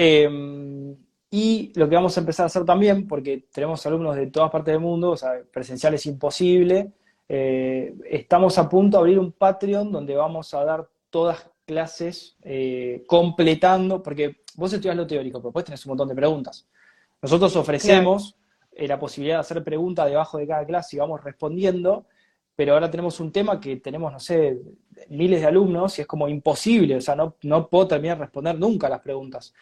Em, y lo que vamos a empezar a hacer también, porque tenemos alumnos de todas partes del mundo, o sea, presencial es imposible, eh, estamos a punto de abrir un Patreon donde vamos a dar todas clases eh, completando, porque vos estudias lo teórico, pero después tenés un montón de preguntas. Nosotros ofrecemos eh, la posibilidad de hacer preguntas debajo de cada clase y vamos respondiendo, pero ahora tenemos un tema que tenemos, no sé, miles de alumnos y es como imposible, o sea, no, no puedo terminar de responder nunca las preguntas.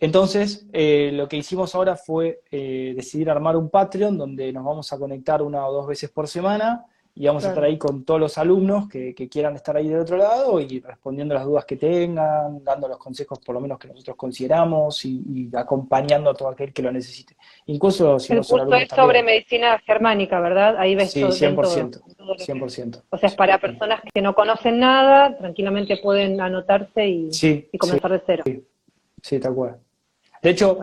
Entonces, eh, lo que hicimos ahora fue eh, decidir armar un Patreon donde nos vamos a conectar una o dos veces por semana y vamos a estar ahí con todos los alumnos que, quieran estar ahí del otro lado y respondiendo las dudas que tengan, dando los consejos por lo menos que nosotros consideramos y, acompañando a todo aquel que lo necesite. Incluso si El curso es sobre medicina germánica, ¿verdad? Ahí ves sí, 100%, 100%. O sea, es para personas que no conocen nada, tranquilamente pueden anotarse y, y comenzar de cero. Sí, sí, tal cual. De hecho,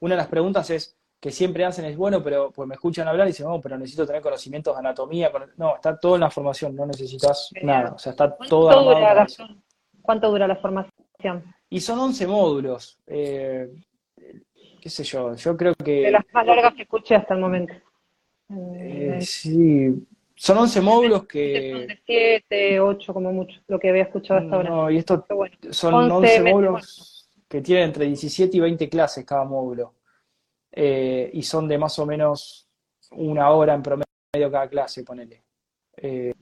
una de las preguntas es que siempre hacen es, bueno, pero pues me escuchan hablar y dicen, no, pero necesito tener conocimientos de anatomía. No, está todo en la formación, no necesitas nada. O sea, está todo dura ¿Cuánto dura la formación? Y son 11 módulos. Eh, qué sé yo, yo creo que... De las más largas que escuché hasta el momento. Eh, sí, son 11 módulos que... Son 7, 8 como mucho, lo que había escuchado hasta ahora. No, y esto son 11 módulos que tienen entre 17 y 20 clases cada módulo. Eh, y son de más o menos una hora en promedio cada clase, ponele. Eh,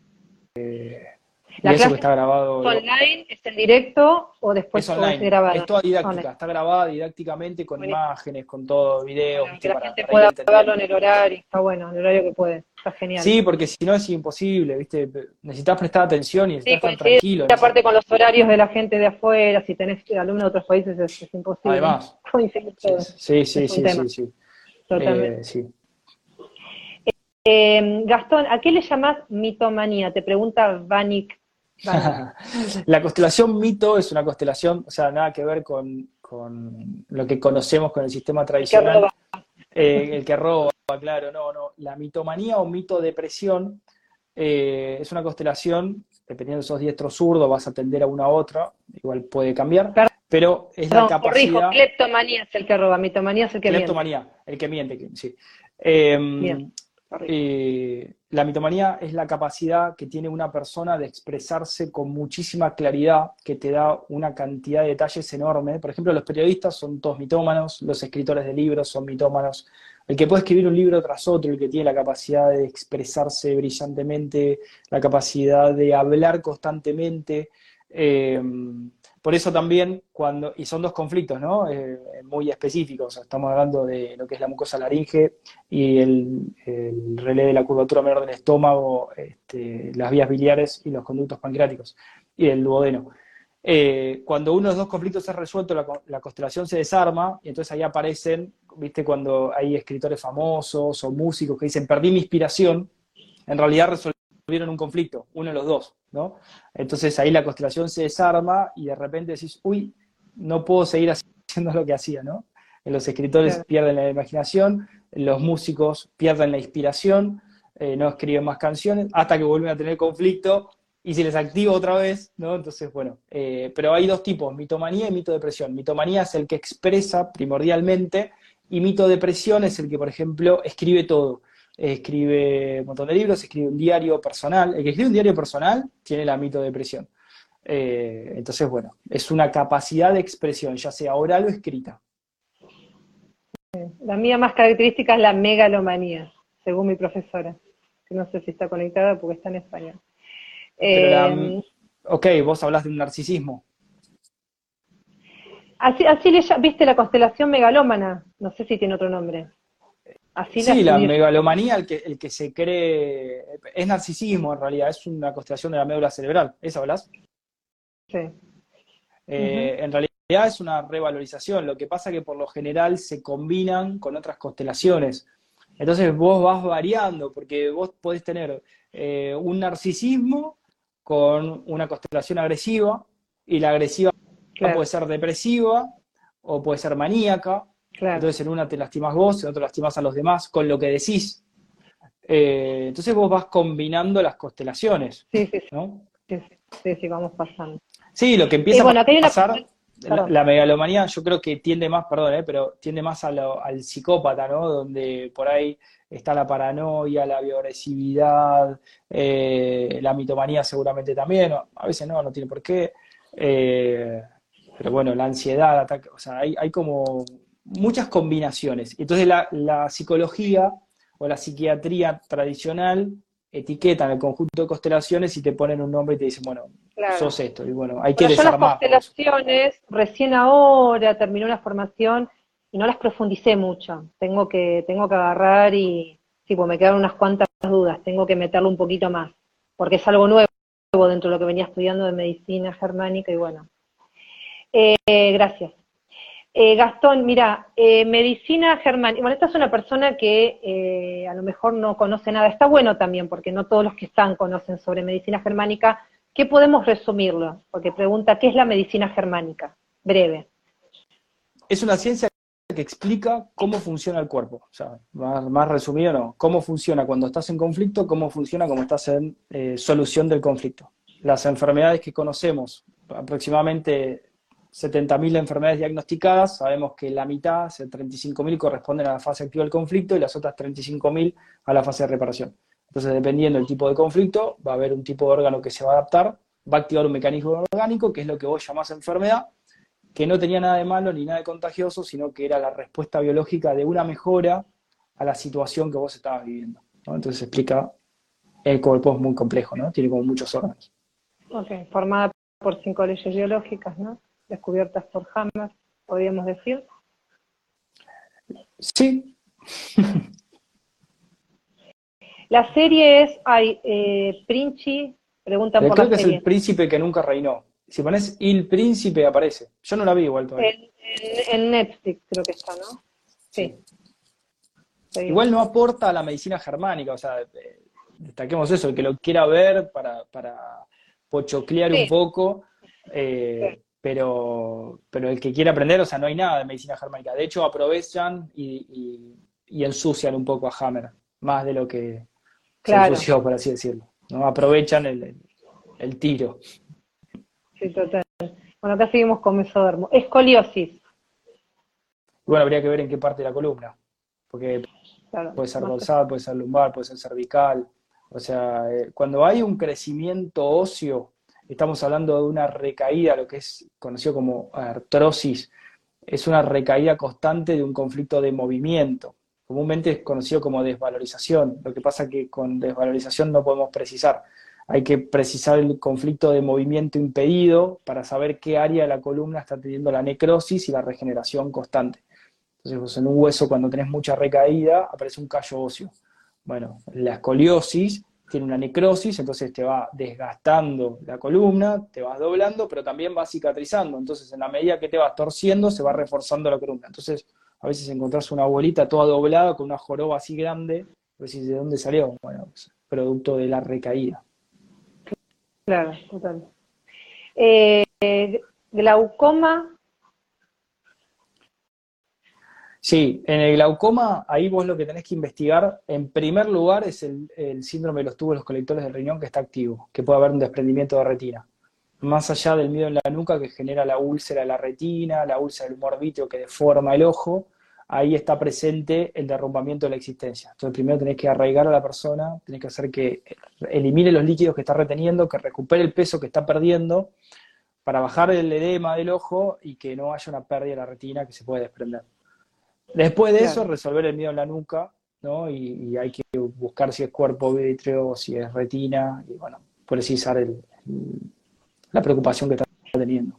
eh, ¿La clase está grabado. online? ¿Es en directo o después es online, grabado? Es toda didáctica, está grabada didácticamente con imágenes, con todo, videos. que la gente pueda verlo en el horario, está bueno, en el horario que puede, está genial. Sí, porque si no es imposible, ¿viste? Necesitas prestar atención y necesitas estar tranquilo. Y aparte con los horarios de la gente de afuera, si tenés alumnos de otros países es, imposible. Además. sí, sí, sí, sí, sí, Totalmente. Eh, sí. Eh, Gastón, ¿a qué le llamas mitomanía? Te pregunta Vanik la constelación mito es una constelación, o sea, nada que ver con, lo que conocemos con el sistema tradicional. Eh, el que roba, claro, no, no. La mitomanía o mito depresión eh, es una constelación, dependiendo de sos diestro zurdo, vas a atender a una u otra, igual puede cambiar, pero es la capacidad... Corrijo, cleptomanía es el que roba, mitomanía es el que cleptomanía, el que miente, sí. Eh, eh, la mitomanía es la capacidad que tiene una persona de expresarse con muchísima claridad, que te da una cantidad de detalles enorme. Por ejemplo, los periodistas son todos mitómanos, los escritores de libros son mitómanos. El que puede escribir un libro tras otro, el que tiene la capacidad de expresarse brillantemente, la capacidad de hablar constantemente, eh, por eso también, cuando, y son dos conflictos, ¿no? Eh, muy específicos, estamos hablando de lo que es la mucosa laringe y el, el relé de la curvatura menor del estómago, este, las vías biliares y los conductos pancreáticos, y el duodeno. Eh, cuando uno de los dos conflictos es resuelto, la, constelación se desarma, y entonces ahí aparecen, viste, cuando hay escritores famosos o músicos que dicen, perdí mi inspiración, en realidad resolvieron un conflicto, uno de los dos. Entonces ahí la constelación se desarma y de repente decís, uy, no puedo seguir haciendo lo que hacía, ¿no? Los escritores pierden la imaginación, los músicos pierden la inspiración, eh, no escriben más canciones, hasta que vuelven a tener conflicto y se les activa otra vez, ¿no? Entonces, bueno, eh, pero hay dos tipos, mitomanía y mito depresión. Mitomanía es el que expresa primordialmente y mito depresión es el que, por ejemplo, escribe todo escribe un montón de libros, escribe un diario personal. El que escribe un diario personal tiene la mito depresión. Eh, entonces, bueno, es una capacidad de expresión, ya sea oral o escrita. La mía más característica es la megalomanía, según mi profesora, que no sé si está conectada porque está en español. Eh, ok, vos hablas de un narcisismo. Así, así le, viste la constelación megalómana, no sé si tiene otro nombre sí, la, megalomanía, el que, el que se cree, es narcisismo en realidad, es una constelación de la médula cerebral, ¿eso hablas? Sí. Eh, en realidad es una revalorización, lo que pasa que por lo general se combinan con otras constelaciones. Entonces vos vas variando, porque vos podés tener eh, un narcisismo con una constelación agresiva, y la agresiva puede ser depresiva, o puede ser maníaca, entonces en una te lastimas vos, en otra lastimas a los demás con lo que decís. Eh, entonces vos vas combinando las constelaciones. Sí, sí, sí. Sí, sí, vamos pasando. Sí, lo que empieza a pasar la, megalomanía yo creo que tiende más, perdón, eh, pero tiende más al psicópata, ¿no? Donde por ahí está la paranoia, la bioagresividad, eh, la mitomanía seguramente también, a veces no, no tiene por qué. Eh, pero bueno, la ansiedad, ataque, o sea, hay, hay como muchas combinaciones. Entonces la, la, psicología o la psiquiatría tradicional etiquetan el conjunto de constelaciones y te ponen un nombre y te dicen, bueno, sos esto. Y bueno, hay que desarmar. Yo las constelaciones, recién ahora terminé una formación y no las profundicé mucho. Tengo que, tengo que agarrar y, tipo, me quedaron unas cuantas dudas, tengo que meterlo un poquito más, porque es algo nuevo dentro de lo que venía estudiando de medicina germánica y bueno. Eh, gracias. Eh, Gastón, mira, eh, medicina germánica, bueno, esta es una persona que eh, a lo mejor no conoce nada, está bueno también, porque no todos los que están conocen sobre medicina germánica. ¿Qué podemos resumirlo? Porque pregunta, ¿qué es la medicina germánica? Breve. Es una ciencia que explica cómo funciona el cuerpo. O sea, más, resumido no. Cómo funciona cuando estás en conflicto, cómo funciona cuando estás en solución del conflicto. Las enfermedades que conocemos, aproximadamente 70.000 enfermedades diagnosticadas, sabemos que la mitad, 35.000, corresponden a la fase activa del conflicto y las otras 35.000 a la fase de reparación. Entonces, dependiendo del tipo de conflicto, va a haber un tipo de órgano que se va a adaptar, va a activar un mecanismo orgánico, que es lo que vos llamás enfermedad, que no tenía nada de malo ni nada de contagioso, sino que era la respuesta biológica de una mejora a la situación que vos estabas viviendo. Entonces explica, el cuerpo es muy complejo, ¿no? Tiene como muchos órganos. Ok, formada por cinco leyes biológicas, ¿no? Descubiertas por Hammer, podríamos decir. Sí. la serie es, hay, eh, Princi, pregunta por creo que es el príncipe que nunca reinó. Si pones El Príncipe aparece. Yo no la vi igual todavía. En, Netflix creo que está, ¿no? Sí. Igual no aporta a la medicina germánica, o sea, eh, destaquemos eso, el que lo quiera ver para, para pochoclear un poco, eh, pero, pero el que quiere aprender, o sea, no hay nada de medicina germánica. De hecho, aprovechan y, ensucian un poco a Hammer, más de lo que se ensució, por así decirlo. ¿no? Aprovechan el, tiro. Sí, total. Bueno, acá seguimos con mesodermo. Escoliosis. Bueno, habría que ver en qué parte de la columna, porque puede ser dorsal, puede ser lumbar, puede ser cervical. O sea, eh, cuando hay un crecimiento óseo estamos hablando de una recaída, lo que es conocido como artrosis, es una recaída constante de un conflicto de movimiento. Comúnmente es conocido como desvalorización. Lo que pasa que con desvalorización no podemos precisar. Hay que precisar el conflicto de movimiento impedido para saber qué área de la columna está teniendo la necrosis y la regeneración constante. Entonces, en un hueso, cuando tenés mucha recaída, aparece un callo óseo. Bueno, la escoliosis tiene una necrosis, entonces te va desgastando la columna, te vas doblando, pero también va cicatrizando. Entonces, en la medida que te vas torciendo, se va reforzando la columna. Entonces, a veces encontrás una bolita toda doblada con una joroba así grande, decís, ¿de dónde salió? Bueno, producto de la recaída. Claro, total. Eh, glaucoma Sí, en el glaucoma, ahí vos lo que tenés que investigar, en primer lugar, es el, síndrome de los tubos los colectores del riñón que está activo, que puede haber un desprendimiento de retina. Más allá del miedo en la nuca que genera la úlcera de la retina, la úlcera del humor vítreo que deforma el ojo, ahí está presente el derrumbamiento de la existencia. Entonces, primero tenés que arraigar a la persona, tenés que hacer que elimine los líquidos que está reteniendo, que recupere el peso que está perdiendo, para bajar el edema del ojo y que no haya una pérdida de la retina que se puede desprender. Después de eso, resolver el miedo en la nuca, ¿no? Y, hay que buscar si es cuerpo vítreo, si es retina, y bueno, precisar el, la preocupación que está teniendo.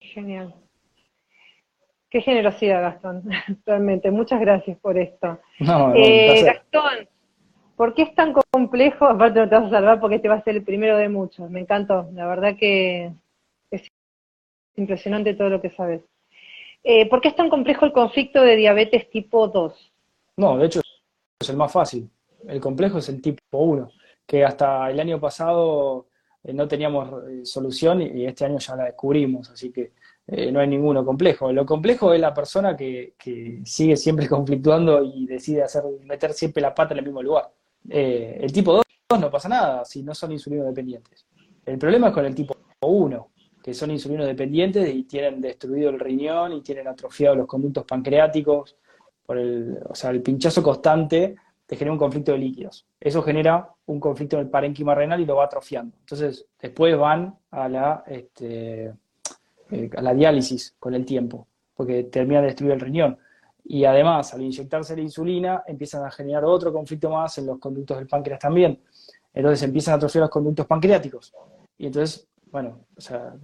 Genial. Qué generosidad, Gastón, realmente. Muchas gracias por esto. eh, Gastón, ¿por qué es tan complejo? Aparte no te vas a salvar porque este va a ser el primero de muchos. Me encantó. La verdad que es impresionante todo lo que sabes. Eh, ¿Por qué es tan complejo el conflicto de diabetes tipo 2? No, de hecho es el más fácil. El complejo es el tipo 1, que hasta el año pasado eh, no teníamos eh, solución y este año ya la descubrimos, así que no hay ninguno complejo. Lo complejo es la persona que, sigue siempre conflictuando y decide hacer, meter siempre la pata en el mismo lugar. el tipo 2 no pasa nada si no son insulino dependientes. El problema es con el tipo 1, que son insulino dependientes y tienen destruido el riñón y tienen atrofiados los conductos pancreáticos, por el, o sea, el pinchazo constante te genera un conflicto de líquidos. Eso genera un conflicto en el parénquima renal y lo va atrofiando. Entonces, después van a la, este, eh, a la diálisis con el tiempo, porque termina de destruir el riñón. Y además, al inyectarse la insulina, empiezan a generar otro conflicto más en los conductos del páncreas también. Entonces empiezan a atrofiar los conductos pancreáticos. Y entonces, bueno, o sea,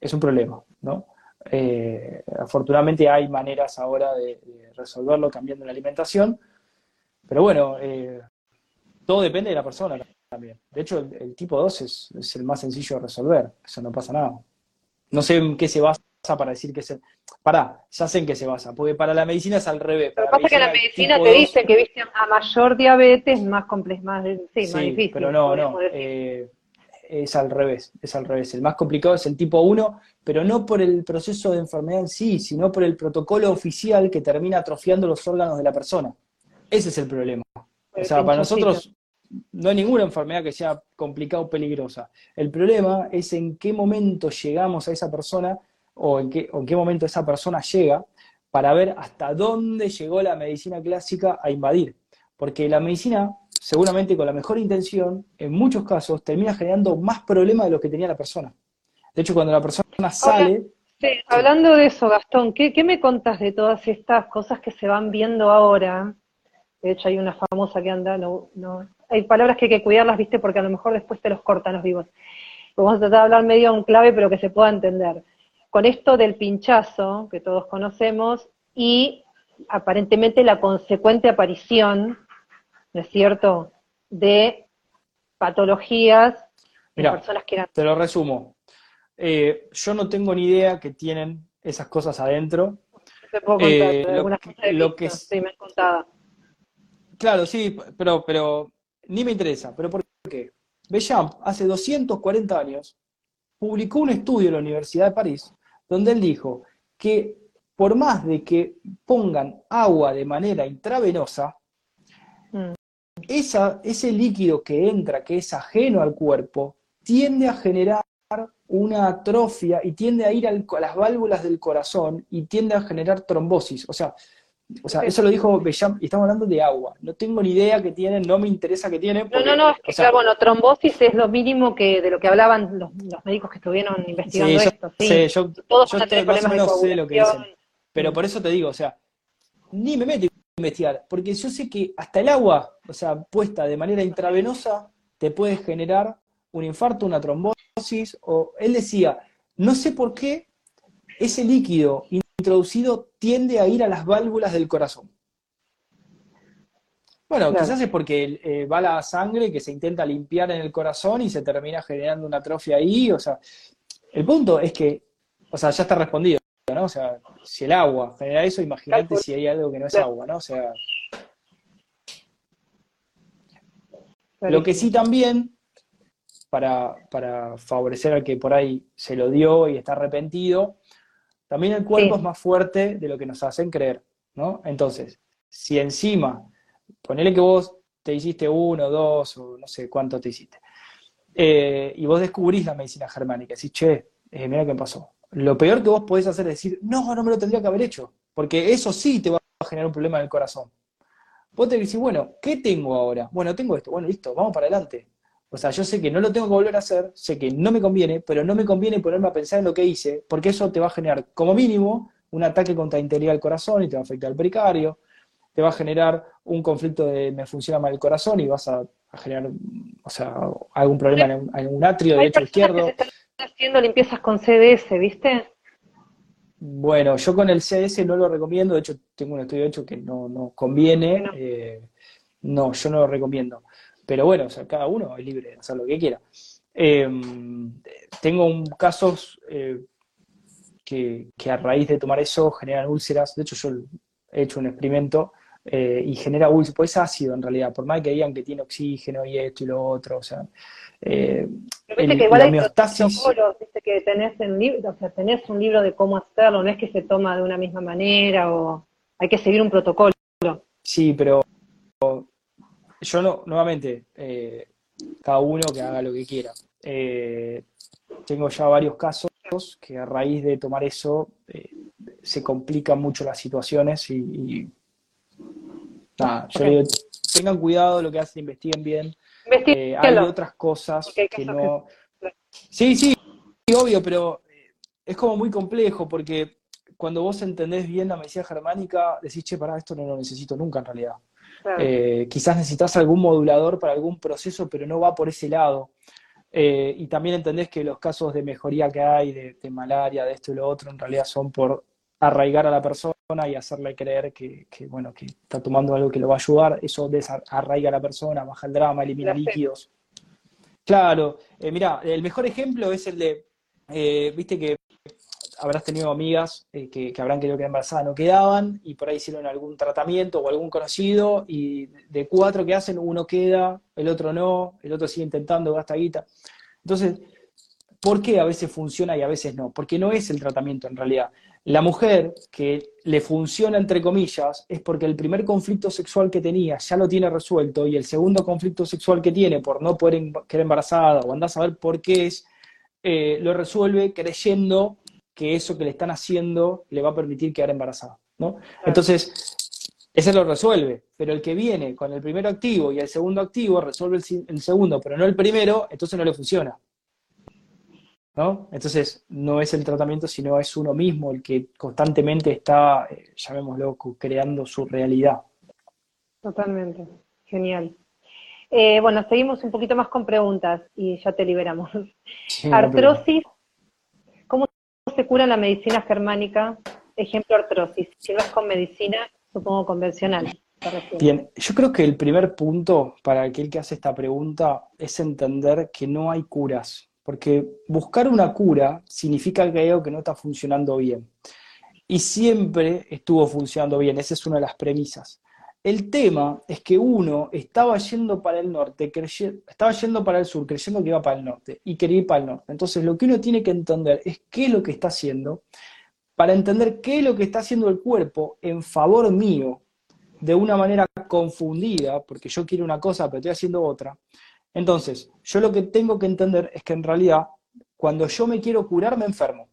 es un problema, ¿no? Eh, afortunadamente hay maneras ahora de, resolverlo cambiando la alimentación, pero bueno, eh, todo depende de la persona también. De hecho, el, tipo 2 es, es, el más sencillo de resolver, eso no pasa nada. No sé en qué se basa para decir que se... Pará, ya sé en qué se basa, porque para la medicina es al revés. Lo que pasa es que la medicina te dice que viste a mayor diabetes más complejo, más, sí, más difícil. pero no, no, eh, es al revés, es al revés. El más complicado es el tipo 1, pero no por el proceso de enfermedad en sí, sino por el protocolo oficial que termina atrofiando los órganos de la persona. Ese es el problema. O sea, para nosotros no hay ninguna enfermedad que sea complicada o peligrosa. El problema es en qué momento llegamos a esa persona o en qué, en qué momento esa persona llega para ver hasta dónde llegó la medicina clásica a invadir. Porque la medicina, seguramente con la mejor intención, en muchos casos termina generando más problemas de los que tenía la persona. De hecho, cuando la persona sale... Sí, hablando de eso, Gastón, ¿qué, ¿qué, me contas de todas estas cosas que se van viendo ahora? De hecho, hay una famosa que anda, no, no, hay palabras que hay que cuidarlas, viste, porque a lo mejor después te los cortan los vivos. Vamos a tratar de hablar medio en clave, pero que se pueda entender con esto del pinchazo, que todos conocemos, y aparentemente la consecuente aparición, ¿no es cierto?, de patologías en personas que eran... Te lo resumo. Eh, yo no tengo ni idea que tienen esas cosas adentro. Te puedo contar, eh, algunas cosas lo que sí, me han contado. Claro, sí, pero, pero ni me interesa. ¿Pero por qué? Bechamp, hace 240 años, publicó un estudio en la Universidad de París donde él dijo que por más de que pongan agua de manera intravenosa, mm. ese líquido que entra, que es ajeno al cuerpo, tiende a generar una atrofia y tiende a ir a las válvulas del corazón y tiende a generar trombosis. O sea, o sea, eso lo dijo Bellam, y estamos hablando de agua. No tengo ni idea que tienen, no me interesa que tienen. no, no, no, es que claro, bueno, trombosis es lo mínimo que de lo que hablaban los, médicos que estuvieron investigando esto. Sí, yo, Todos yo más o menos sé lo que dicen. Pero por eso te digo, o sea, ni me meto investigar, porque yo sé que hasta el agua, o sea, puesta de manera intravenosa, te puede generar un infarto, una trombosis, o él decía, no sé por qué ese líquido introducido tiende a ir a las válvulas del corazón. Bueno, quizás es porque eh, va la sangre que se intenta limpiar en el corazón y se termina generando una atrofia ahí. O sea, el punto es que, o sea, ya está respondido, ¿no? O sea, si el agua genera eso, imagínate si hay algo que no es agua, ¿no? O sea. Lo que sí también, para, para favorecer al que por ahí se lo dio y está arrepentido, también el cuerpo es más fuerte de lo que nos hacen creer, ¿no? Entonces, si encima, ponele que vos te hiciste uno, dos, o no sé cuánto te hiciste, eh, y vos descubrís la medicina germánica, decís, che, eh, mira qué pasó. Lo peor que vos podés hacer es decir, no, no me lo tendría que haber hecho, porque eso sí te va a generar un problema en el corazón. Vos te decís, bueno, ¿qué tengo ahora? Bueno, tengo esto, bueno, listo, vamos para adelante. O sea, yo sé que no lo tengo que volver a hacer, sé que no me conviene, pero no me conviene ponerme a pensar en lo que hice, porque eso te va a generar, como mínimo, un ataque contra la integridad del corazón y te va a afectar al pericardio, te va a generar un conflicto de me funciona mal el corazón y vas a, generar, o sea, algún problema en un, atrio derecho izquierdo. Haciendo limpiezas con CDS, ¿viste? Bueno, yo con el CDS no lo recomiendo, de hecho tengo un estudio hecho que no, no conviene, eh, no, yo no lo recomiendo. Pero bueno, o sea, cada uno es libre de hacer lo que quiera. Em, tengo un, casos eh, que, a raíz de tomar eso generan úlceras. De hecho, yo he hecho un experimento eh, y genera úlceras, pues es ácido en realidad, por más que digan que tiene oxígeno y esto y lo otro, o sea. Eh, Pero viste que igual hay protocolos, viste que tenés, en libro, o sea, tenés un libro de cómo hacerlo, no es que se toma de una misma manera o hay que seguir un protocolo. Sí, pero yo no, nuevamente, eh, cada uno que haga lo que quiera. Eh, tengo ya varios casos que a raíz de tomar eso eh, se complican mucho las situaciones y, nada, yo digo, tengan cuidado lo que hacen, investiguen bien. Eh, hay otras cosas que no... Sí, sí, obvio, pero eh, es como muy complejo porque cuando vos entendés bien la medicina germánica, decís, che, para esto no lo necesito nunca en realidad. quizás necesitas algún modulador para algún proceso, pero no va por ese lado. Eh, y también entendés que los casos de mejoría que hay, de, malaria, de esto y lo otro, en realidad son por arraigar a la persona y hacerle creer que, bueno, que está tomando algo que lo va a ayudar. Eso desarraiga a la persona, baja el drama, elimina líquidos. Claro, eh, mira, el mejor ejemplo es el de, eh, viste que habrás tenido amigas que, que, habrán querido quedar embarazadas, no quedaban, y por ahí hicieron algún tratamiento o algún conocido, y de cuatro que hacen, uno queda, el otro no, el otro sigue intentando, gasta guita. Entonces, ¿por qué a veces funciona y a veces no? Porque no es el tratamiento en realidad. La mujer que le funciona, entre comillas, es porque el primer conflicto sexual que tenía ya lo tiene resuelto y el segundo conflicto sexual que tiene por no poder quedar embarazada o andar a saber por qué es, eh, lo resuelve creyendo que eso que le están haciendo le va a permitir quedar embarazada, ¿no? Entonces, ese lo resuelve, pero el que viene con el primer activo y el segundo activo resuelve el, segundo, pero no el primero, entonces no le funciona. ¿No? Entonces, no es el tratamiento, sino es uno mismo el que constantemente está, eh, llamémoslo, creando su realidad. Totalmente, genial. Eh, bueno, seguimos un poquito más con preguntas y ya te liberamos. Artrosis se cura la medicina germánica? Ejemplo, artrosis. Si no es con medicina, supongo convencional. Bien, yo creo que el primer punto para aquel que hace esta pregunta es entender que no hay curas, porque buscar una cura significa que algo que no está funcionando bien. Y siempre estuvo funcionando bien, esa es una de las premisas. El tema es que uno estaba yendo para el norte, estaba yendo para el sur, creyendo que iba para el norte y quería ir para el norte. Entonces lo que uno tiene que entender es qué es lo que está haciendo para entender qué es lo que está haciendo el cuerpo en favor mío de una manera confundida, porque yo quiero una cosa pero estoy haciendo otra. Entonces, yo lo que tengo que entender es que en realidad cuando yo me quiero curar me enfermo.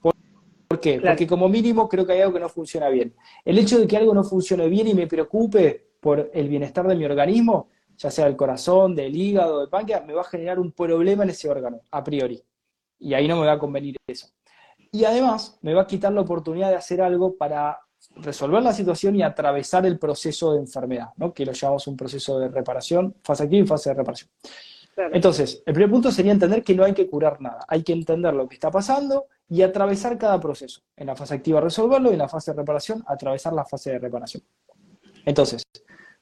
¿Por qué? Porque como mínimo creo que hay algo que no funciona bien. El hecho de que algo no funcione bien y me preocupe por el bienestar de mi organismo, ya sea del corazón, del hígado, del páncreas, me va a generar un problema en ese órgano, a priori. Y ahí no me va a convenir eso. Y además me va a quitar la oportunidad de hacer algo para resolver la situación y atravesar el proceso de enfermedad, ¿no? que lo llamamos un proceso de reparación, fase activa y fase de reparación. Entonces, el primer punto sería entender que no hay que curar nada, hay que entender lo que está pasando y atravesar cada proceso. En la fase activa resolverlo y en la fase de reparación atravesar la fase de reparación. Entonces,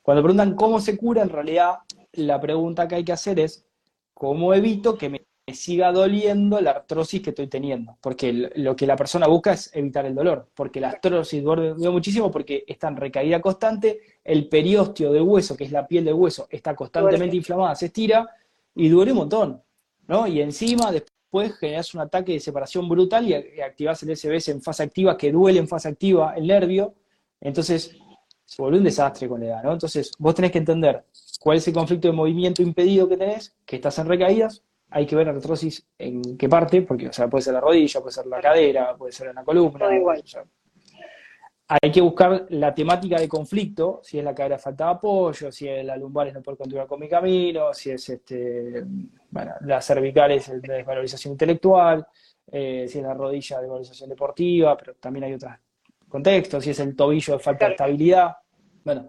cuando preguntan cómo se cura, en realidad la pregunta que hay que hacer es cómo evito que me siga doliendo la artrosis que estoy teniendo. Porque lo que la persona busca es evitar el dolor. Porque la artrosis duele muchísimo porque está en recaída constante, el periósteo del hueso, que es la piel del hueso, está constantemente inflamada, se estira y duele un montón. ¿no? Y encima, después generas un ataque de separación brutal y, activas el SBS en fase activa, que duele en fase activa el nervio, entonces se vuelve un desastre con la edad, ¿no? Entonces, vos tenés que entender cuál es el conflicto de movimiento impedido que tenés, que estás en recaídas, hay que ver la artrosis en qué parte, porque o sea, puede ser la rodilla, puede ser la cadera, puede ser en la columna. igual. hay que buscar la temática de conflicto, si es la cadera falta de apoyo, si es la lumbar es no poder continuar con mi camino, si es este bueno, la cervical es de desvalorización intelectual, eh, si es la rodilla de valorización deportiva, pero también hay otros contextos, si es el tobillo de falta de estabilidad. Bueno,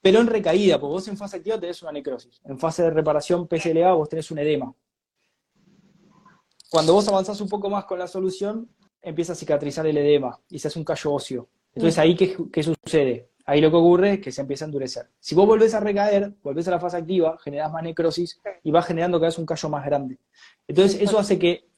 pero en recaída, porque vos en fase activa tenés una necrosis. En fase de reparación PSLA vos tenés un edema. Cuando vos avanzás un poco más con la solución, empieza a cicatrizar el edema y se hace un callo óseo. Entonces, ahí, ¿qué, qué sucede? Ahí lo que ocurre es que se empieza a endurecer. Si vos volvés a recaer, volvés a la fase activa, generás más necrosis y vas generando cada vez un callo más grande. Entonces eso hace que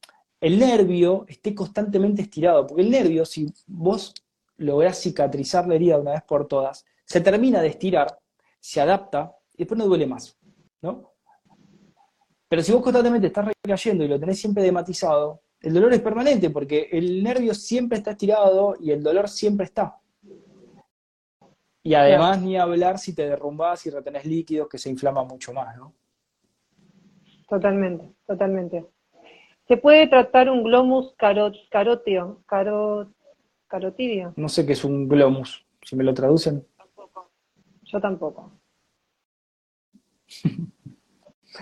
el nervio esté constantemente estirado, porque el nervio, si vos lográs cicatrizar la herida una vez por todas, se termina de estirar, se adapta y después no duele más, ¿no? Pero si vos constantemente estás recayendo y lo tenés siempre dematizado, el dolor es permanente porque el nervio siempre está estirado y el dolor siempre está. Y además ni hablar si te derrumbas y retenés líquidos que se inflama mucho más, ¿no? Totalmente, totalmente. ¿Se puede tratar un glomus carot, carotio, carotidio? No sé qué es un glomus, si me lo traducen. Yo tampoco.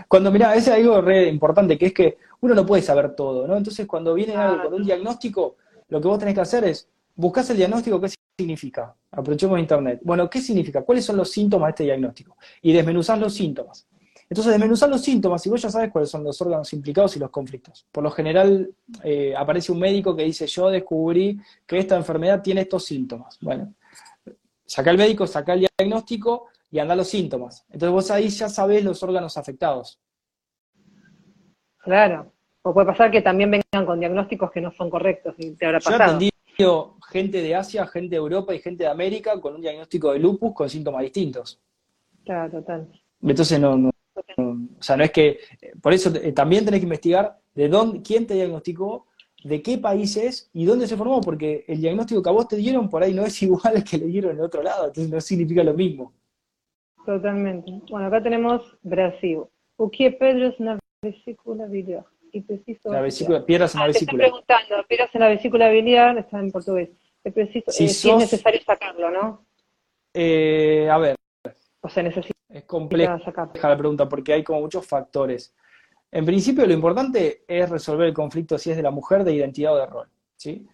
Cuando, mira, ese es algo re importante, que es que uno no puede saber todo, ¿no? Entonces, cuando viene algo con un diagnóstico, lo que vos tenés que hacer es, buscás el diagnóstico, ¿qué significa? Aprovechemos Internet. Bueno, ¿qué significa? ¿Cuáles son los síntomas de este diagnóstico? Y desmenuzás los síntomas. Entonces, desmenuzar los síntomas y vos ya sabes cuáles son los órganos implicados y los conflictos. Por lo general, eh, aparece un médico que dice, yo descubrí que esta enfermedad tiene estos síntomas. Bueno, saca el médico, saca el diagnóstico y anda los síntomas. Entonces vos ahí ya sabés los órganos afectados. Claro. O puede pasar que también vengan con diagnósticos que no son correctos. Y te habrá pasado. Yo he gente de Asia, gente de Europa y gente de América con un diagnóstico de lupus con síntomas distintos. Claro, total. Entonces no, o sea, no es que, por eso eh, también tenés que investigar de dónde, quién te diagnosticó, de qué país es y dónde se formó, porque el diagnóstico que a vos te dieron por ahí no es igual al que le dieron en otro lado, entonces no significa lo mismo. Totalmente. Bueno, acá tenemos Brasil. O que Pedro es una vesícula biliar? Y preciso la vesícula, piedras en la ah, vesícula. Te preguntando, piedras en la vesícula biliar, está en portugués. Es preciso, si, eh, es necesario sacarlo, ¿no? Eh, a ver. O sea, necesita es compleja la pregunta porque hay como muchos factores. En principio lo importante es resolver el conflicto si es de la mujer de identidad o de rol, ¿sí?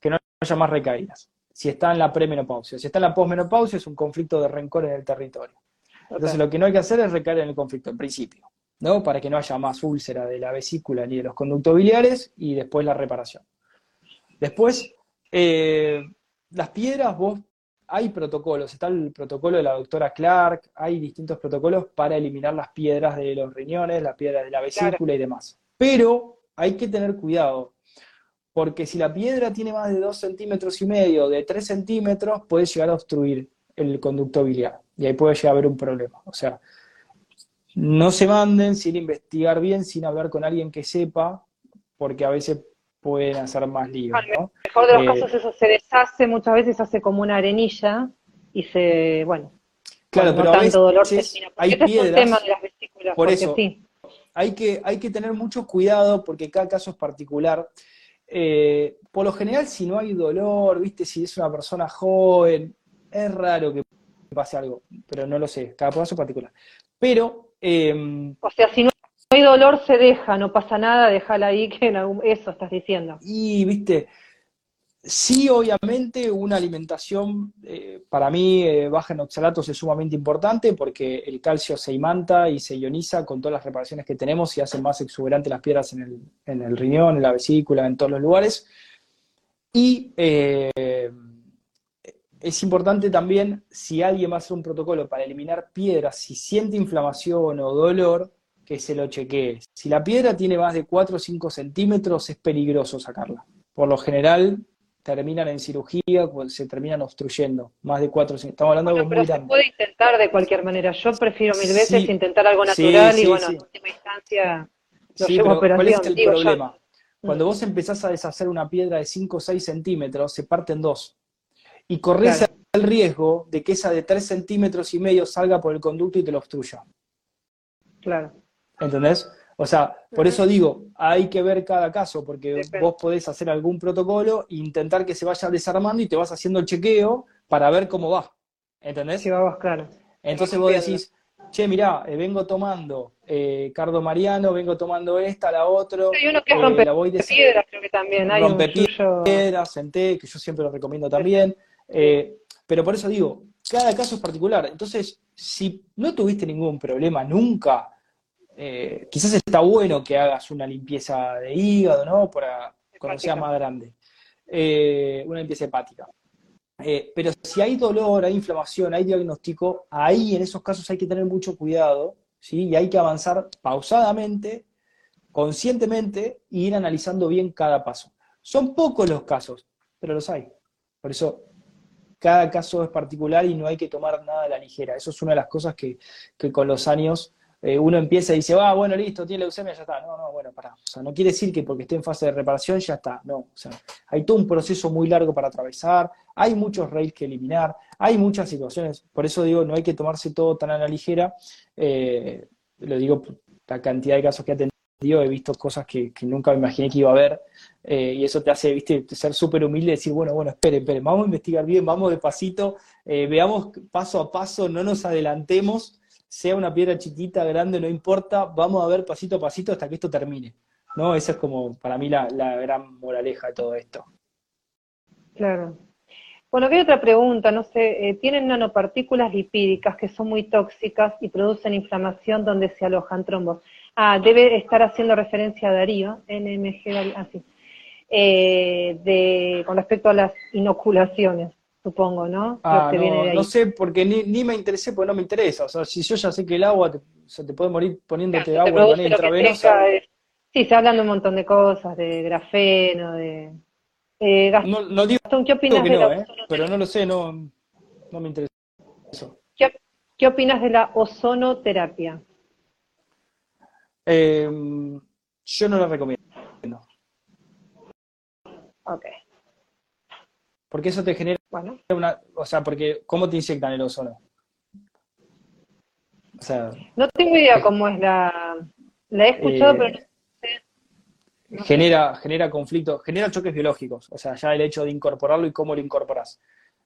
Que no haya más recaídas. Si está en la premenopausia, si está en la posmenopausia es un conflicto de rencor en el territorio. Entonces lo que no hay que hacer es recaer en el conflicto, en principio, ¿no? Para que no haya más úlcera de la vesícula ni de los conductos biliares y después la reparación. Después, eh, las piedras vos hay protocolos, está el protocolo de la doctora Clark, hay distintos protocolos para eliminar las piedras de los riñones, las piedras de la vesícula y demás. Pero hay que tener cuidado, porque si la piedra tiene más de 2 centímetros y medio, de 3 centímetros, puede llegar a obstruir el conducto biliar y ahí puede llegar a haber un problema. O sea, no se manden sin investigar bien, sin hablar con alguien que sepa, porque a veces pueden hacer más líos. ¿no? mejor de los eh, casos eso se deshace, muchas veces hace como una arenilla y se, bueno, claro, pero tanto dolor hay este piedras, es un tema de las vesículas, por eso, sí. hay, que, hay que tener mucho cuidado porque cada caso es particular. Eh, por lo general, si no hay dolor, viste, si es una persona joven, es raro que pase algo, pero no lo sé, cada caso es particular. Pero... Eh, o sea, si no no hay dolor, se deja, no pasa nada, déjala ahí, que en algún... eso estás diciendo. Y, viste, sí, obviamente, una alimentación, eh, para mí, eh, baja en oxalatos es sumamente importante porque el calcio se imanta y se ioniza con todas las reparaciones que tenemos y hacen más exuberantes las piedras en el, riñón, en la vesícula, en todos los lugares. Y eh, es importante también, si alguien va a hacer un protocolo para eliminar piedras, si siente inflamación o dolor, que se lo chequee. Si la piedra tiene más de 4 o 5 centímetros, es peligroso sacarla. Por lo general, terminan en cirugía, pues, se terminan obstruyendo. Más de 4 centímetros. Estamos hablando de algo pero se puede intentar de cualquier manera. Yo prefiero mil veces intentar algo natural y, bueno, en última instancia, lo llevo ¿Cuál es el problema? Cuando vos empezás a deshacer una piedra de 5 o 6 centímetros, se parte en dos. Y corres el riesgo de que esa de 3 centímetros y medio salga por el conducto y te lo obstruya. Claro. ¿Entendés? O sea, por eso digo, hay que ver cada caso, porque vos podés hacer algún protocolo e intentar que se vaya desarmando y te vas haciendo el chequeo para ver cómo va. ¿Entendés? Sí, va, claro. Entonces vos decís, che, mirá, eh, vengo tomando eh, Cardo Mariano, vengo tomando esta, la otra. Hay uno que es eh, rompe piedras, creo que también. Hay rompe piedras, senté, que yo siempre lo recomiendo también. Pero por eso digo, cada caso es particular. Entonces, si no tuviste ningún problema nunca, eh, quizás está bueno que hagas una limpieza de hígado, ¿no? Para cuando sea más grande. Eh, una limpieza hepática. Eh, pero si hay dolor, hay inflamación, hay diagnóstico, ahí en esos casos hay que tener mucho cuidado, ¿sí? Y hay que avanzar pausadamente, conscientemente, e ir analizando bien cada paso. Son pocos los casos, pero los hay. Por eso cada caso es particular y no hay que tomar nada a la ligera. Eso es una de las cosas que, que con los años eh, uno empieza y dice, ah, bueno, listo, tiene leucemia, ya está. No, no, bueno, pará. O sea, no quiere decir que porque esté en fase de reparación ya está. No, o sea, hay todo un proceso muy largo para atravesar, hay muchos rails que eliminar, hay muchas situaciones. Por eso digo, no hay que tomarse todo tan a la ligera. Eh, lo digo la cantidad de casos que he he visto cosas que, nunca me imaginé que iba a ver, eh, y eso te hace, viste, ser súper humilde y decir, bueno, bueno, esperen, esperen, vamos a investigar bien, vamos despacito, veamos paso a paso, no nos adelantemos, sea una piedra chiquita, grande, no importa, vamos a ver pasito a pasito hasta que esto termine. ¿No? Esa es como para mí la, gran moraleja de todo esto. Claro. Bueno, hay otra pregunta, no sé, eh, tienen nanopartículas lipídicas que son muy tóxicas y producen inflamación donde se alojan trombos. Ah, debe estar haciendo referencia a Darío, NMG, así, eh, de, con respecto a las inoculaciones, supongo, ¿no? Ah, no, sé, porque ni, me interesé, porque no me interesa. O sea, si yo ya sé que el agua se te puede morir poniéndote agua de manera intravenosa. sí, se hablan de un montón de cosas, de grafeno, de... Eh, no, no digo ¿Qué opinas de la eh, pero no lo sé, no, no me interesa eso. ¿Qué opinas de la ozonoterapia? Em, yo no lo recomiendo. Ok. Porque eso te genera bueno. una, o sea, porque ¿cómo te inyectan el ozono? O sea, no tengo idea cómo es la, la he escuchado, pero no sé. genera, genera conflictos, genera choques biológicos, o sea, ya el hecho de incorporarlo y cómo lo incorporas.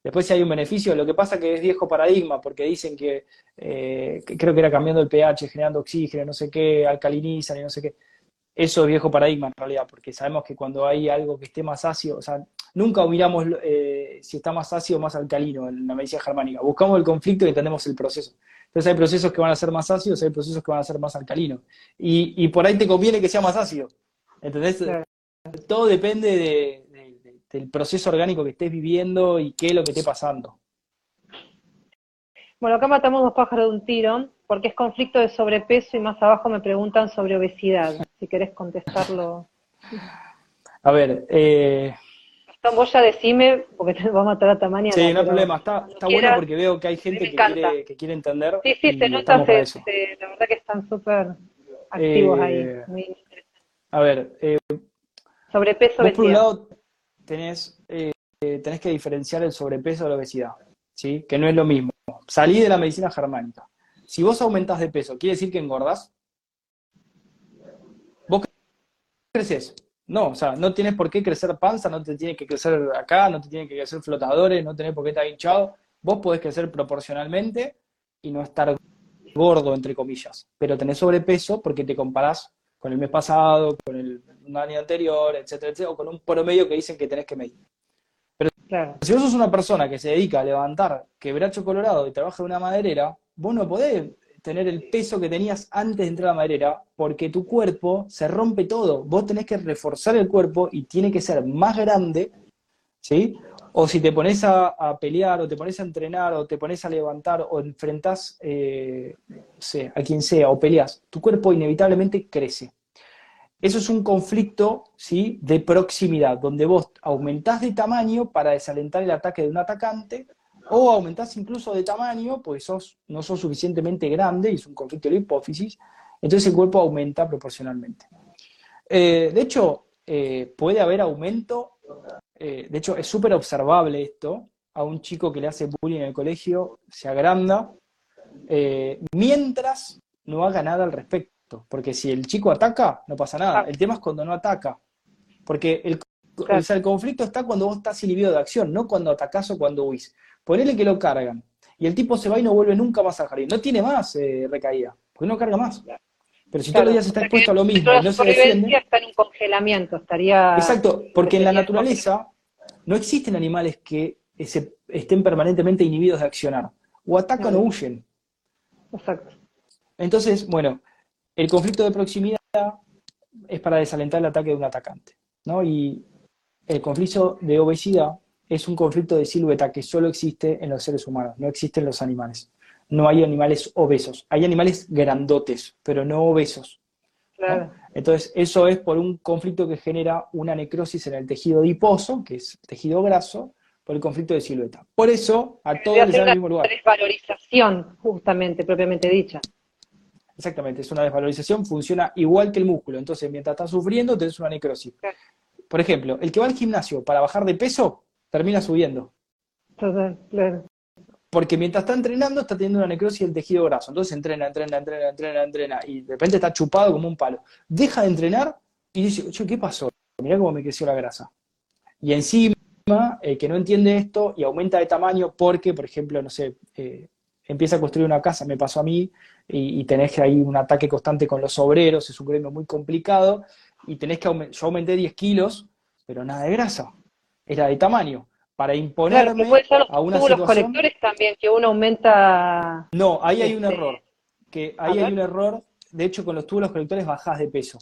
Después si hay un beneficio, lo que pasa que es viejo paradigma, porque dicen que, eh, creo que era cambiando el pH, generando oxígeno, no sé qué, alcalinizan y no sé qué. Eso es viejo paradigma en realidad, porque sabemos que cuando hay algo que esté más ácido, o sea, nunca miramos eh, si está más ácido o más alcalino en la medicina germánica. Buscamos el conflicto y entendemos el proceso. Entonces hay procesos que van a ser más ácidos, hay procesos que van a ser más alcalinos. Y, por ahí te conviene que sea más ácido. ¿Entendés? Todo depende de, del proceso orgánico que estés viviendo y qué es lo que esté pasando. Bueno, acá matamos dos pájaros de un tiro, porque es conflicto de sobrepeso y más abajo me preguntan sobre obesidad, si querés contestarlo. A ver, eh... vos ya decime, porque te va a matar a tamaño. Sí, no hay problema, está, está bueno porque veo que hay gente que quiere, que quiere, entender. Sí, sí, se nota, la verdad que están súper activos ahí. Eh, muy a ver, eh, sobrepeso, obesidad tenés, eh, tenés que diferenciar el sobrepeso de la obesidad, ¿sí? que no es lo mismo. Salí de la medicina germánica. Si vos aumentás de peso, ¿quiere decir que engordás? ¿Vos creces? No, o sea, no tienes por qué crecer panza, no te tiene que crecer acá, no te tiene que crecer flotadores, no tenés por qué estar hinchado. Vos podés crecer proporcionalmente y no estar gordo, entre comillas. Pero tenés sobrepeso porque te comparás con el mes pasado, con el año anterior, etcétera, etcétera, o con un promedio que dicen que tenés que medir. Pero si vos sos una persona que se dedica a levantar quebracho colorado y trabaja en una maderera, vos no podés tener el peso que tenías antes de entrar a la maderera, porque tu cuerpo se rompe todo. Vos tenés que reforzar el cuerpo y tiene que ser más grande, ¿sí? O si te pones a, pelear, o te pones a entrenar, o te pones a levantar, o enfrentás eh, a quien sea, o peleas, tu cuerpo inevitablemente crece. Eso es un conflicto ¿sí? de proximidad, donde vos aumentás de tamaño para desalentar el ataque de un atacante, o aumentás incluso de tamaño, pues sos, no sos suficientemente grande, y es un conflicto de la hipófisis, entonces el cuerpo aumenta proporcionalmente. Eh, de hecho, eh, puede haber aumento, eh, de hecho es súper observable esto, a un chico que le hace bullying en el colegio, se agranda, mientras no haga nada al respecto. Porque si el chico ataca, no pasa nada. El tema es cuando no ataca. Porque el, el, conflicto está cuando vos estás inhibido de acción, no cuando atacás o cuando huís. Ponele que lo cargan. Y el tipo se va y no vuelve nunca más al jardín. No tiene más eh, recaída, porque no carga más. Pero si todos los días está expuesto a lo mismo no se defiende... está en un congelamiento, estaría... Exacto, porque en la naturaleza no existen animales que estén permanentemente inhibidos de accionar. O atacan o huyen. Exacto. Entonces, bueno, el conflicto de proximidad es para desalentar el ataque de un atacante, ¿no? Y el conflicto de obesidad es un conflicto de silueta que solo existe en los seres humanos, no existe en los animales. No hay animales obesos, hay animales grandotes, pero no obesos. Entonces, eso es por un conflicto que genera una necrosis en el tejido adiposo, que es tejido graso, por el conflicto de silueta. Por eso, a todos les da el mismo lugar. Desvalorización, justamente, propiamente dicha. Exactamente, es una desvalorización, funciona igual que el músculo. Entonces, mientras estás sufriendo, tenés una necrosis. Por ejemplo, el que va al gimnasio para bajar de peso, termina subiendo. Total, claro. Porque mientras está entrenando, está teniendo una necrosis del tejido graso. Entonces entrena, entrena, entrena, entrena, entrena. Y de repente está chupado como un palo. Deja de entrenar y dice, ¿qué pasó? Mirá cómo me creció la grasa. Y encima, el que no entiende esto y aumenta de tamaño porque, por ejemplo, no sé, eh, empieza a construir una casa, me pasó a mí, y, y, tenés ahí un ataque constante con los obreros, es un gremio muy complicado, y tenés que aumentar, yo aumenté 10 kilos, pero nada de grasa, era de tamaño para imponerme a una situación... los colectores también, que uno aumenta... No, ahí hay un este, error, que ahí hay un error, de hecho con los túbulos colectores bajás de peso.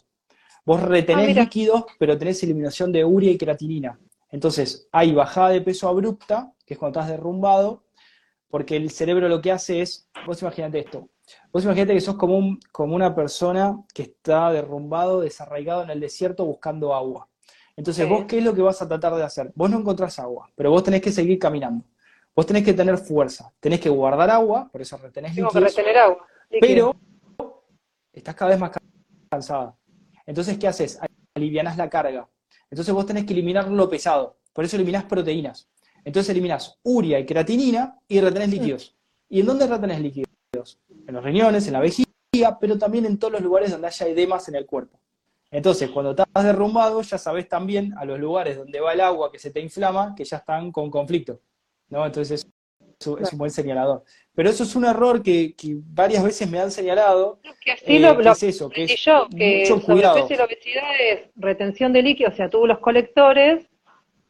Vos retenés ah, líquidos, pero tenés eliminación de urea y creatinina. Entonces, hay bajada de peso abrupta, que es cuando estás derrumbado, porque el cerebro lo que hace es, vos imaginate esto, vos imaginate que sos como, como una persona que está derrumbado, desarraigado en el desierto buscando agua. Entonces, vos, ¿qué es lo que vas a tratar de hacer? Vos no encontrás agua, pero vos tenés que seguir caminando. Vos tenés que tener fuerza, tenés que guardar agua, por eso retenés Tengo que retener agua. Pero estás cada vez más cansada. Entonces, ¿qué haces? Alivianás la carga. Entonces vos tenés que eliminar lo pesado. Por eso eliminás proteínas. Entonces eliminás uria y creatinina y retenés líquidos. ¿Y en dónde retenés líquidos? En los riñones, en la vejiga, pero también en todos los lugares donde haya edemas en el cuerpo. Entonces, cuando estás derrumbado, ya sabes también a los lugares donde va el agua que se te inflama, que ya están con conflicto. ¿no? Entonces, es, es un buen señalador. Pero eso es un error que, varias veces me han señalado. Que así lo, eh, es eso, que es yo, que mucho cuidado. la obesidad es retención de líquidos, o sea, tuvo los colectores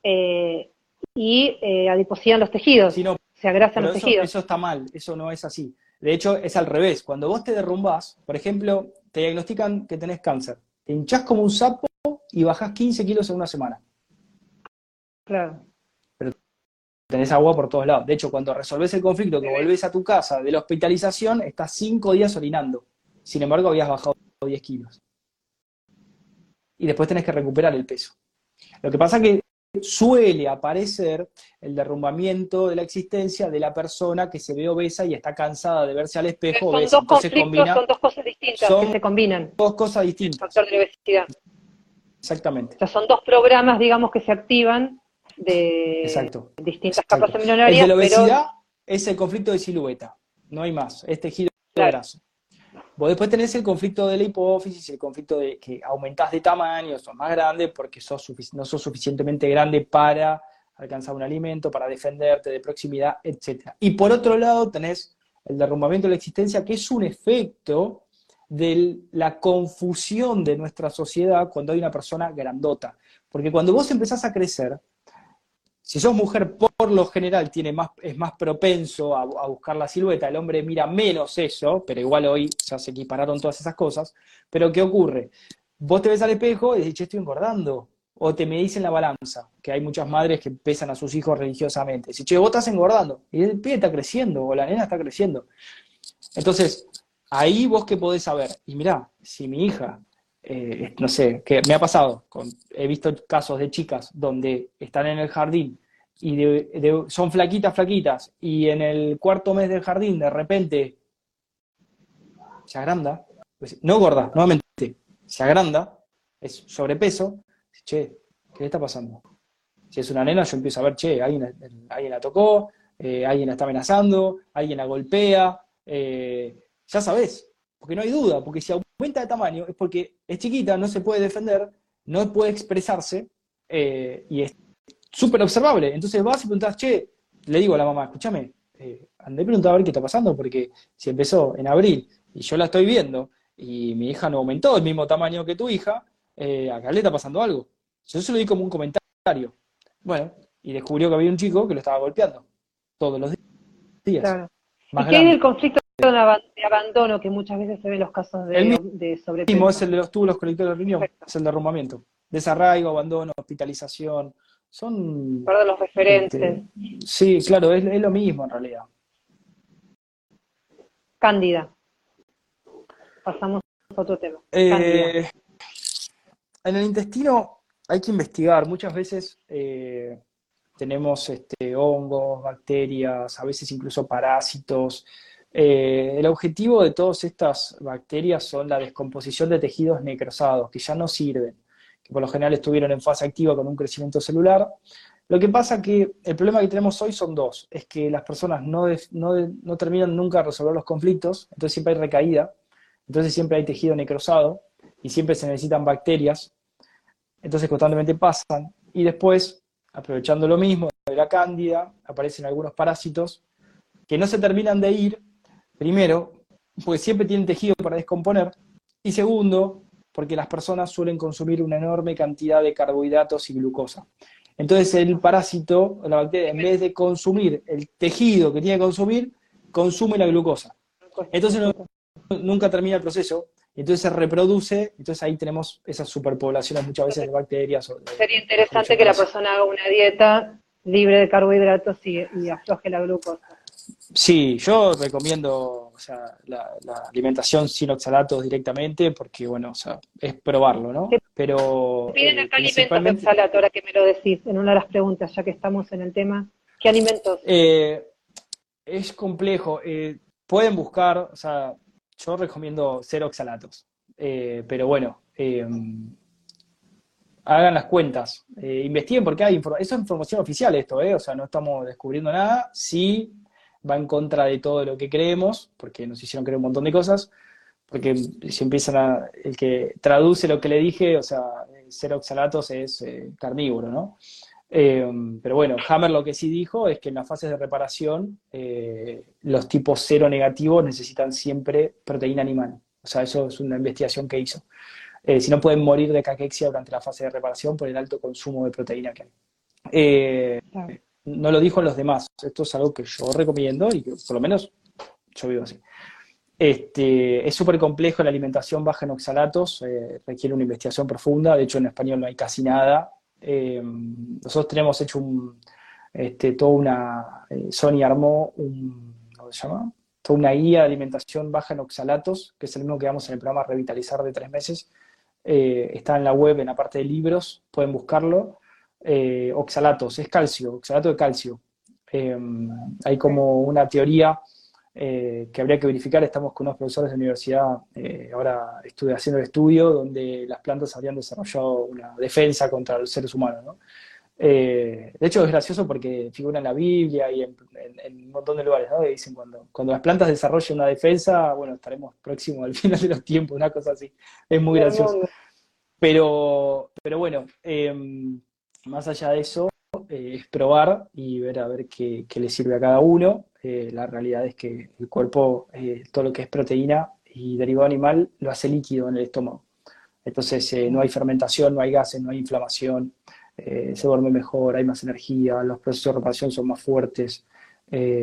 eh, y eh, adiposidad en los tejidos. se agrasan los tejidos. Eso está mal, eso no es así. De hecho, es al revés. Cuando vos te derrumbás, por ejemplo, te diagnostican que tenés cáncer te hinchás como un sapo y bajás 15 kilos en una semana. Claro. Pero tenés agua por todos lados. De hecho, cuando resolvés el conflicto, que volvés a tu casa de la hospitalización, estás 5 días orinando. Sin embargo, habías bajado 10 kilos. Y después tenés que recuperar el peso. Lo que pasa es que suele aparecer el derrumbamiento de la existencia de la persona que se ve obesa y está cansada de verse al espejo son obesa. Dos son dos cosas distintas que se combinan. Dos cosas distintas. factor de obesidad. Exactamente. O sea, son dos programas, digamos, que se activan de distintas capas seminarias. El de la obesidad es el conflicto de silueta, no hay más, es tejido de graso. Vos después tenés el conflicto de la hipófisis, el conflicto de que aumentás de tamaño, sos más grande porque no sos suficientemente grande para alcanzar un alimento, para defenderte de proximidad, etc. Y por otro lado tenés el derrumbamiento de la existencia, que es un efecto de la confusión de nuestra sociedad cuando hay una persona grandota. Porque cuando vos empezás a crecer, si sos mujer, por lo general tiene más, es más propenso a, buscar la silueta, el hombre mira menos eso, pero igual hoy ya se equipararon todas esas cosas. Pero ¿qué ocurre? Vos te ves al espejo y decís, che, estoy engordando. O te medís en la balanza, que hay muchas madres que pesan a sus hijos religiosamente. Dices, che, vos estás engordando. Y el pibe está creciendo, o la nena está creciendo. Entonces, ahí vos qué podés saber. Y mirá, si mi hija eh, no sé, que me ha pasado, he visto casos de chicas donde están en el jardín y son flaquitas, flaquitas, y en el cuarto mes del jardín de repente se agranda, pues, no gorda, nuevamente, se agranda, es sobrepeso, che, ¿qué le está pasando? Si es una nena, yo empiezo a ver, che, alguien, alguien la tocó, eh, alguien la está amenazando, alguien la golpea, eh, ya sabes, porque no hay duda, porque si aumenta de tamaño es porque es chiquita, no se puede defender, no puede expresarse eh, y es súper observable. Entonces vas y preguntas, che, le digo a la mamá, escúchame, eh, andé a a ver qué está pasando, porque si empezó en abril y yo la estoy viendo y mi hija no aumentó el mismo tamaño que tu hija, eh, acá le está pasando algo. Yo se lo di como un comentario. Bueno, y descubrió que había un chico que lo estaba golpeando todos los días. Claro. ¿Y qué es el conflicto de abandono que muchas veces se en los casos de, el de sobrepeso. es el de los túbulos colectores de riñón, es el derrumbamiento. Desarraigo, abandono, hospitalización, son... Perdón, los referentes. Este, sí, claro, es, lo mismo en realidad. Cándida. Pasamos a otro tema. Eh, en el intestino hay que investigar. Muchas veces eh, tenemos este, hongos, bacterias, a veces incluso parásitos. Eh, el objetivo de todas estas bacterias son la descomposición de tejidos necrosados, que ya no sirven, que por lo general estuvieron en fase activa con un crecimiento celular. Lo que pasa que el problema que tenemos hoy son dos, es que las personas no, no, terminan nunca de resolver los conflictos, entonces siempre hay recaída, entonces siempre hay tejido necrosado y siempre se necesitan bacterias, entonces constantemente pasan y después, aprovechando lo mismo de la cándida, aparecen algunos parásitos que no se terminan de ir, primero, porque siempre tienen tejido para descomponer, y segundo, porque las personas suelen consumir una enorme cantidad de carbohidratos y glucosa. Entonces el parásito, la bacteria, en vez de consumir el tejido que tiene que consumir, consume la glucosa. Entonces nunca termina el proceso, entonces se reproduce, entonces ahí tenemos esas superpoblaciones muchas veces de bacterias. Sería interesante que la persona haga una dieta libre de carbohidratos y, y afloje la glucosa. Sí, yo recomiendo o sea, la, alimentación sin oxalatos directamente porque, bueno, o sea, es probarlo, ¿no? Pero... Piden acá eh, alimentos oxalato, ahora que me lo decís, en una de las preguntas, ya que estamos en el tema. ¿Qué alimentos? Eh, es complejo. Eh, pueden buscar, o sea, yo recomiendo cero oxalatos, pero bueno, hagan las cuentas, investiguen porque hay información, eso es información oficial esto, o sea, no estamos descubriendo nada, sí va en contra de todo lo que creemos, porque nos hicieron creer un montón de cosas, porque si empiezan a, el que traduce lo que le dije, o sea, cero oxalatos es eh, carnívoro, ¿no? Eh, pero bueno, Hammer lo que sí dijo es que en las fases de reparación eh, los tipos cero negativos necesitan siempre proteína animal. O sea, eso es una investigación que hizo. si no pueden morir de caquexia durante la fase de reparación por el alto consumo de proteína que hay no lo dijo en los demás. Esto es algo que yo recomiendo y que por lo menos yo vivo así. Este, es súper complejo la alimentación baja en oxalatos, eh, requiere una investigación profunda, de hecho en español no hay casi nada. Eh, nosotros tenemos hecho un, este, toda una, eh, Sony armó un, ¿cómo se llama? Toda una guía de alimentación baja en oxalatos, que es el mismo que damos en el programa Revitalizar de tres meses. está en la web, en la parte de libros, pueden buscarlo. Eh, oxalatos, es calcio, oxalato de calcio. Eh, hay como una teoría eh, que habría que verificar, estamos con unos profesores de universidad, ahora estuve haciendo el estudio, donde las plantas habrían desarrollado una defensa contra los seres humanos. de hecho es gracioso porque figura en la Biblia y en, un montón de lugares, ¿no? dicen cuando, cuando las plantas desarrollen una defensa, bueno, estaremos próximos al final de los tiempos, una cosa así. Es muy gracioso. Pero, pero bueno, más allá de eso, eh, es probar y ver a ver qué, le sirve a cada uno. Eh, la realidad es que el cuerpo, eh, todo lo que es proteína y derivado animal, lo hace líquido en el estómago. Entonces no hay fermentación, no hay gases, no hay inflamación, se duerme mejor, hay más energía, los procesos de reparación son más fuertes,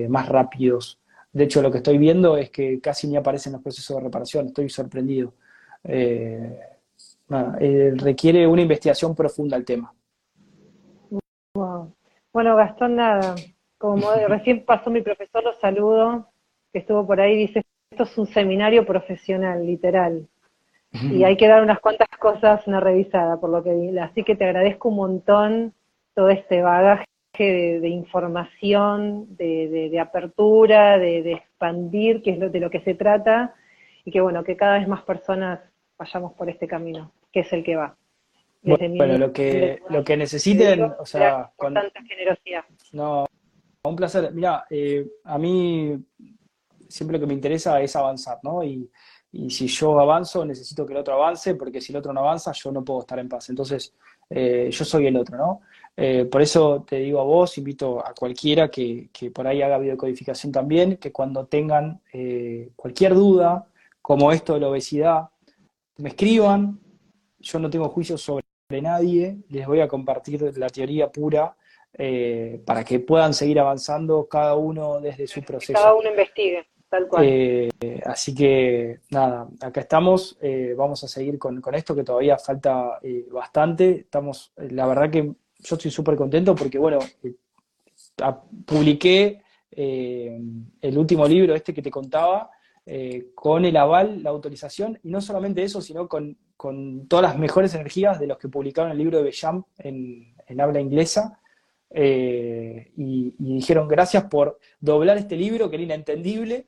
más rápidos. De hecho, lo que estoy viendo es que casi ni aparecen los procesos de reparación, estoy sorprendido. requiere una investigación profunda el tema. Bueno, Gastón, nada, como recién pasó mi profesor, lo saludo, que estuvo por ahí, dice, esto es un seminario profesional, literal. Y hay que dar unas cuantas cosas una revisada, por lo que Así que te agradezco un montón todo este bagaje de, información, de, apertura, de, expandir, que es lo, de lo que se trata, y que bueno, que cada vez más personas vayamos por este camino, que es el que va. Bueno, lo que, lo que necesiten, o sea, con tanta generosidad. No, un placer. Mira, eh, a mí siempre lo que me interesa es avanzar, ¿no? Y, si yo avanzo, necesito que el otro avance, porque si el otro no avanza, yo no puedo estar en paz. Entonces, eh, yo soy el otro, ¿no? Eh, por eso te digo a vos, invito a cualquiera que, que por ahí haga videocodificación también, que cuando tengan cualquier duda, como esto de la obesidad, me escriban. Yo no tengo juicio sobre de nadie, les voy a compartir la teoría pura eh, para que puedan seguir avanzando cada uno desde su proceso. Cada uno investigue, tal cual. Eh, así que nada, acá estamos, eh, vamos a seguir con, esto que todavía falta bastante. Estamos, la verdad que yo estoy súper contento porque, bueno, publiqué el último libro este que te contaba, con el aval, la autorización, y no solamente eso, sino con todas las mejores energías de los que publicaron el libro de Bellam en, habla inglesa. Eh, y, dijeron gracias por doblar este libro que era inentendible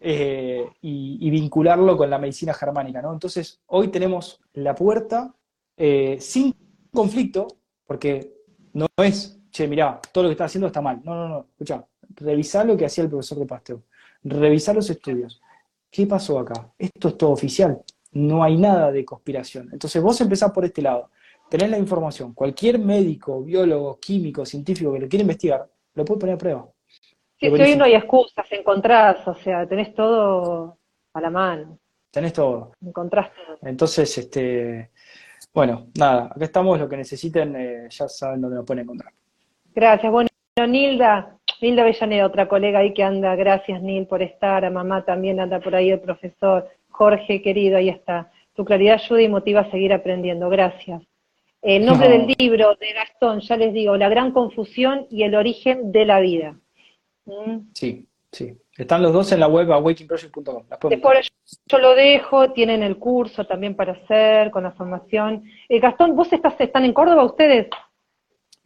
eh, y, vincularlo con la medicina germánica. ¿no? Entonces, hoy tenemos la puerta eh, sin conflicto, porque no es che, mirá, todo lo que estás haciendo está mal. No, no, no, escucha, revisá lo que hacía el profesor de Pasteur, revisá los estudios. ¿Qué pasó acá? Esto es todo oficial, no hay nada de conspiración. Entonces vos empezás por este lado, tenés la información, cualquier médico, biólogo, químico, científico que lo quiera investigar, lo puede poner a prueba. Sí, hoy no hay excusas, encontrás, o sea, tenés todo a la mano. Tenés todo. Encontrás todo. Entonces, este, bueno, nada, acá estamos, lo que necesiten, eh, ya saben dónde lo pueden encontrar. Gracias, bueno, Nilda, Nilda Avellaneda, otra colega ahí que anda, gracias Nil por estar, a mamá también anda por ahí el profesor, Jorge querido, ahí está. Tu claridad ayuda y motiva a seguir aprendiendo, gracias. El nombre del libro de Gastón, ya les digo, La gran confusión y el origen de la vida. ¿Mm? Sí, sí. Están los dos en la web awakingproject.com. Después yo lo dejo, tienen el curso también para hacer, con la formación. Eh, Gastón, ¿vos estás, están en Córdoba ustedes?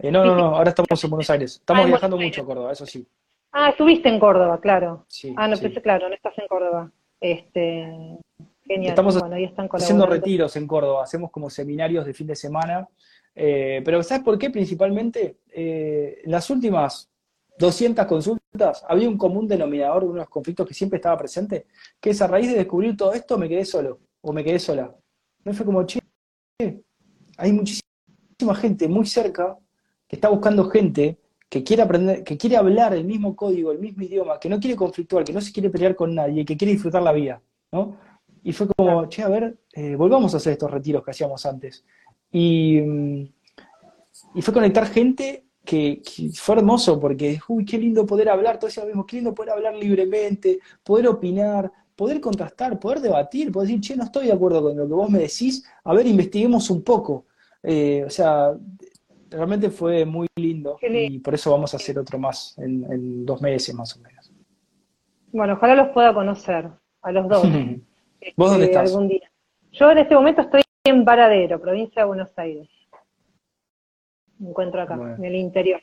Eh, no, no, no, ahora estamos en Buenos Aires. Estamos ah, viajando mucho a Córdoba, eso sí. Ah, estuviste en Córdoba, claro. Sí, ah, no, pensé, claro, no estás en Córdoba. Este, genial. Estamos haciendo retiros en Córdoba, hacemos como seminarios de fin de semana. Eh, pero ¿sabes por qué? Principalmente, eh, en las últimas 200 consultas había un común denominador de unos conflictos que siempre estaba presente, que es a raíz de descubrir todo esto me quedé solo o me quedé sola. Me fue como, che, hay muchísima gente muy cerca que está buscando gente que quiere aprender, que quiere hablar el mismo código, el mismo idioma, que no quiere conflictuar, que no se quiere pelear con nadie, que quiere disfrutar la vida, ¿no? Y fue como, che, a ver, eh, volvamos a hacer estos retiros que hacíamos antes. Y, mm, y fue conectar gente que, fue hermoso porque, uy, qué lindo poder hablar, todo eso mismo, qué lindo poder hablar libremente, poder opinar, poder contrastar, poder debatir, poder decir, che, no estoy de acuerdo con lo que vos me decís, a ver, investiguemos un poco. Eh, o sea, realmente fue muy lindo, y por eso vamos a hacer otro más en, dos meses más o menos. Bueno, ojalá los pueda conocer, a los dos. ¿Vos dónde este, estás? Algún día. Yo en este momento estoy en Varadero, provincia de Buenos Aires. Me encuentro acá, en el interior.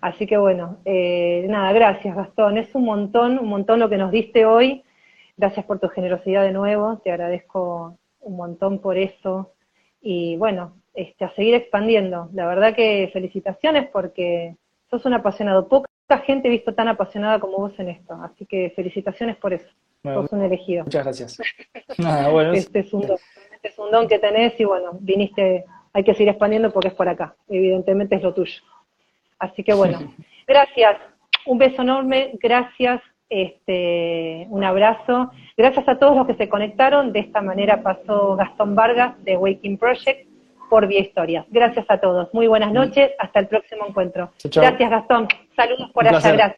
Así que bueno, eh, nada, gracias Gastón. Es un montón, un montón lo que nos diste hoy. Gracias por tu generosidad de nuevo, te agradezco un montón por eso. Y bueno, este, a seguir expandiendo. La verdad que felicitaciones porque sos un apasionado. Poca gente he visto tan apasionada como vos en esto, así que felicitaciones por eso. sos un elegido. Muchas gracias. este, es un don, este es un don que tenés y bueno, viniste, hay que seguir expandiendo porque es por acá, evidentemente es lo tuyo. Así que bueno, gracias, un beso enorme, gracias, este, un abrazo. Gracias a todos los que se conectaron. De esta manera pasó Gastón Vargas de Waking Project por Vía Historias. Gracias a todos. Muy buenas noches. Hasta el próximo encuentro. Gracias, Gastón. Saludos por allá. Gracias.